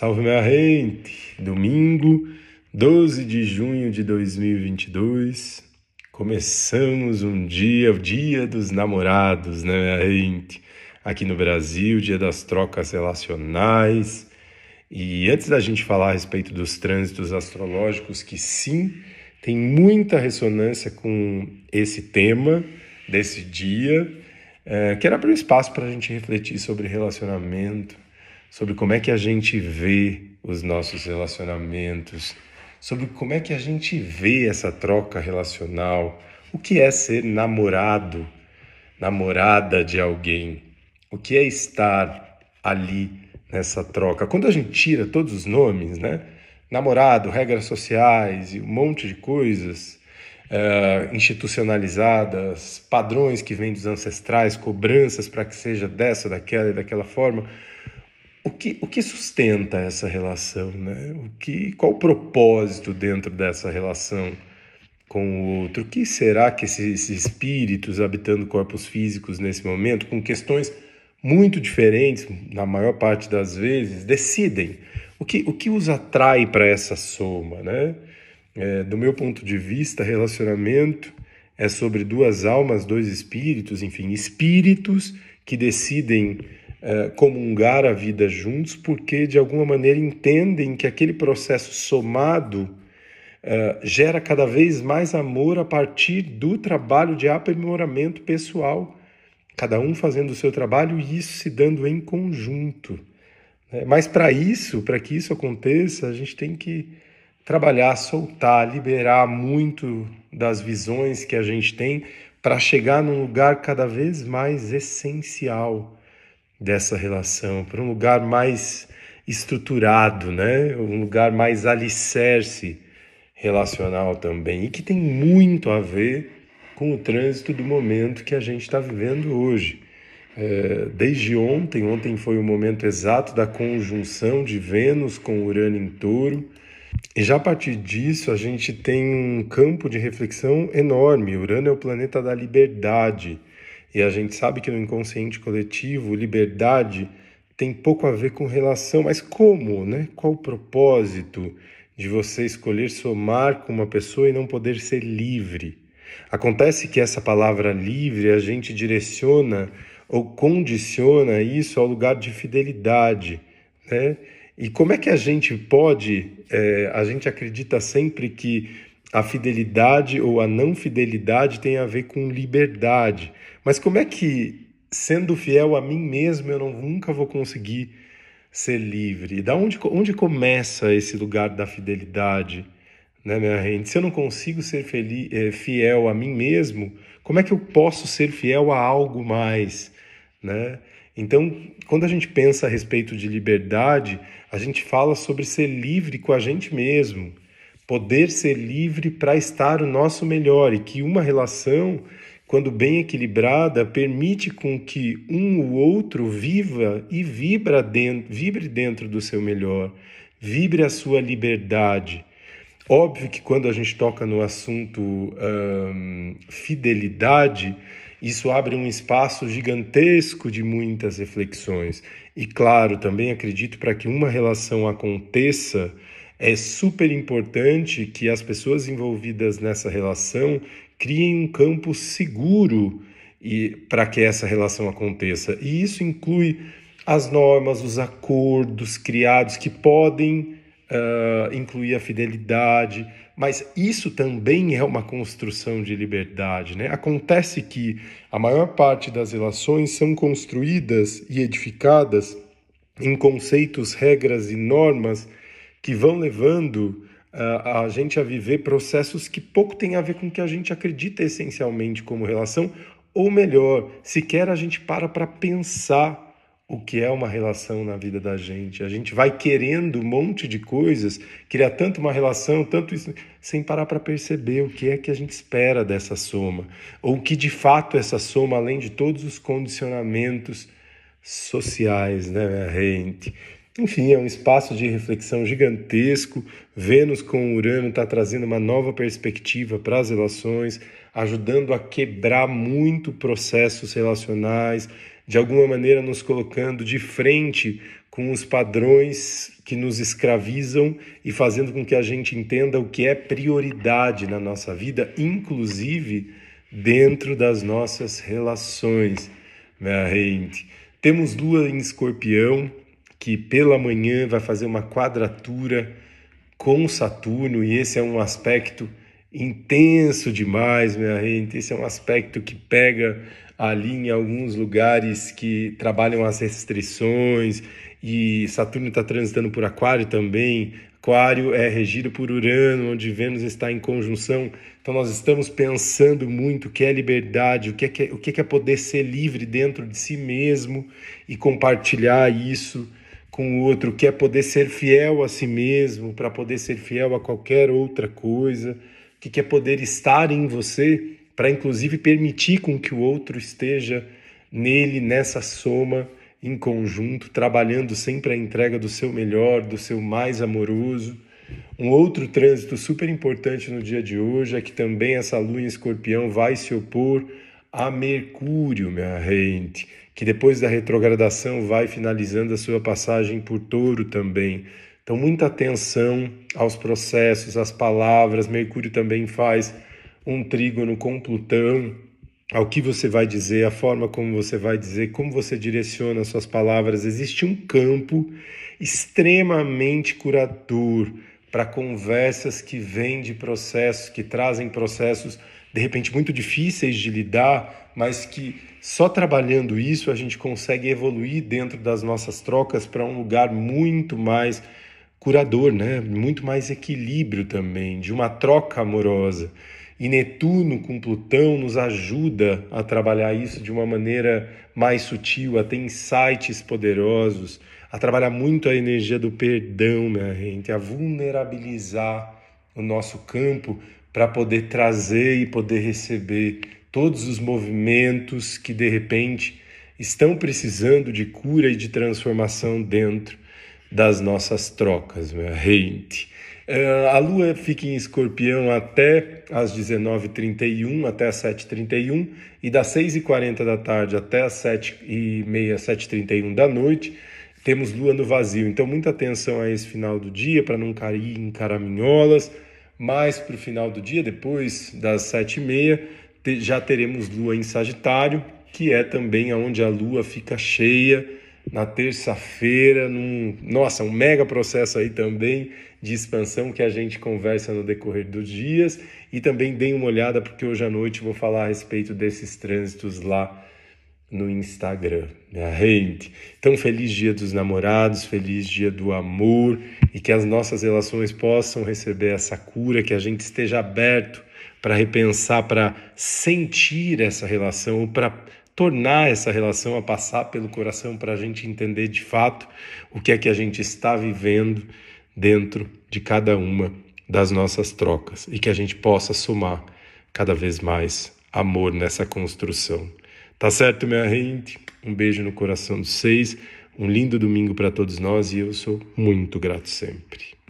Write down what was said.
Salve minha gente! Domingo, 12 de junho de 2022. Começamos um dia, o dia dos namorados, né, minha gente? Aqui no Brasil, dia das trocas relacionais. E antes da gente falar a respeito dos trânsitos astrológicos, que sim, tem muita ressonância com esse tema desse dia, é, quero abrir um espaço para a gente refletir sobre relacionamento, sobre como é que a gente vê os nossos relacionamentos, sobre como é que a gente vê essa troca relacional, o que é ser namorado, namorada de alguém, o que é estar ali nessa troca. Quando a gente tira todos os nomes, né? Namorado, regras sociais e um monte de coisas uh, institucionalizadas, padrões que vêm dos ancestrais, cobranças para que seja dessa, daquela e daquela forma o que, o que sustenta essa relação, né? O que, qual o propósito dentro dessa relação com o outro? O que será que esses espíritos habitando corpos físicos nesse momento, com questões muito diferentes, na maior parte das vezes, decidem? O que, o que os atrai para essa soma, né? É, do meu ponto de vista, relacionamento é sobre duas almas, dois espíritos, enfim, espíritos que decidem é, comungar a vida juntos, porque de alguma maneira entendem que aquele processo somado é, gera cada vez mais amor a partir do trabalho de aprimoramento pessoal, cada um fazendo o seu trabalho e isso se dando em conjunto. Né? Mas para isso, para que isso aconteça, a gente tem que trabalhar, soltar, liberar muito das visões que a gente tem para chegar num lugar cada vez mais essencial dessa relação, para um lugar mais estruturado, né? um lugar mais alicerce relacional também, e que tem muito a ver com o trânsito do momento que a gente está vivendo hoje. É, desde ontem, ontem foi o momento exato da conjunção de Vênus com Urano em touro, e já a partir disso a gente tem um campo de reflexão enorme. Urano é o planeta da liberdade e a gente sabe que no inconsciente coletivo, liberdade tem pouco a ver com relação, mas como, né? Qual o propósito de você escolher somar com uma pessoa e não poder ser livre? Acontece que essa palavra livre a gente direciona ou condiciona isso ao lugar de fidelidade, né? E como é que a gente pode, é, a gente acredita sempre que a fidelidade ou a não fidelidade tem a ver com liberdade. Mas como é que, sendo fiel a mim mesmo, eu não, nunca vou conseguir ser livre? Da onde, onde começa esse lugar da fidelidade, né, minha gente? Se eu não consigo ser feliz, é, fiel a mim mesmo, como é que eu posso ser fiel a algo mais, né? Então, quando a gente pensa a respeito de liberdade, a gente fala sobre ser livre com a gente mesmo, poder ser livre para estar o nosso melhor e que uma relação quando bem equilibrada, permite com que um ou outro viva e vibra dentro, vibre dentro do seu melhor, vibre a sua liberdade. Óbvio que quando a gente toca no assunto hum, fidelidade, isso abre um espaço gigantesco de muitas reflexões. E claro, também acredito para que uma relação aconteça, é super importante que as pessoas envolvidas nessa relação criem um campo seguro e para que essa relação aconteça. E isso inclui as normas, os acordos criados que podem uh, incluir a fidelidade, mas isso também é uma construção de liberdade. Né? Acontece que a maior parte das relações são construídas e edificadas em conceitos, regras e normas que vão levando a gente a viver processos que pouco têm a ver com o que a gente acredita essencialmente como relação, ou melhor, sequer a gente para para pensar o que é uma relação na vida da gente. A gente vai querendo um monte de coisas, criar tanto uma relação, tanto isso, sem parar para perceber o que é que a gente espera dessa soma, ou que de fato essa soma, além de todos os condicionamentos sociais, né, gente? Enfim, é um espaço de reflexão gigantesco. Vênus com Urano está trazendo uma nova perspectiva para as relações, ajudando a quebrar muito processos relacionais, de alguma maneira nos colocando de frente com os padrões que nos escravizam e fazendo com que a gente entenda o que é prioridade na nossa vida, inclusive dentro das nossas relações, minha gente. Temos Lua em Escorpião, que pela manhã vai fazer uma quadratura com Saturno, e esse é um aspecto intenso demais, minha gente. Esse é um aspecto que pega ali em alguns lugares que trabalham as restrições e Saturno está transitando por Aquário também. Aquário é regido por Urano, onde Vênus está em conjunção. Então nós estamos pensando muito o que é liberdade, o que é, o que é poder ser livre dentro de si mesmo e compartilhar isso com o outro, que é poder ser fiel a si mesmo, para poder ser fiel a qualquer outra coisa, que é poder estar em você, para inclusive permitir com que o outro esteja nele, nessa soma em conjunto, trabalhando sempre a entrega do seu melhor, do seu mais amoroso. Um outro trânsito super importante no dia de hoje é que também essa lua em escorpião vai se opor a Mercúrio, minha gente, que depois da retrogradação vai finalizando a sua passagem por touro também. Então, muita atenção aos processos, às palavras. Mercúrio também faz um trígono com Plutão, ao que você vai dizer, a forma como você vai dizer, como você direciona suas palavras. Existe um campo extremamente curador para conversas que vêm de processos, que trazem processos de repente muito difíceis de lidar, mas que só trabalhando isso a gente consegue evoluir dentro das nossas trocas para um lugar muito mais curador, né? Muito mais equilíbrio também, de uma troca amorosa. E Netuno com Plutão nos ajuda a trabalhar isso de uma maneira mais sutil, a ter insights poderosos, a trabalhar muito a energia do perdão, minha gente, a vulnerabilizar o nosso campo para poder trazer e poder receber todos os movimentos que de repente estão precisando de cura e de transformação dentro das nossas trocas, minha gente. Eh, a Lua fica em escorpião até as 19h31, até as 7h31, e das 6h40 da tarde até as 7h30, 7h31 da noite, temos Lua no vazio. Então, muita atenção a esse final do dia para não cair em caraminholas. Mais para o final do dia, depois das 7h30, já teremos Lua em Sagitário, que é também onde a Lua fica cheia na terça-feira, num, nossa, um mega processo aí também de expansão que a gente conversa no decorrer dos dias. E também deem uma olhada porque hoje à noite vou falar a respeito desses trânsitos lá no Instagram, minha gente. Então, feliz dia dos namorados, feliz dia do amor e que as nossas relações possam receber essa cura, que a gente esteja aberto para repensar, para sentir essa relação, para tornar essa relação a passar pelo coração para a gente entender de fato o que é que a gente está vivendo dentro de cada uma das nossas trocas e que a gente possa somar cada vez mais amor nessa construção. Tá certo, minha gente? Um beijo no coração dos seis, um lindo domingo para todos nós e eu sou muito grato sempre.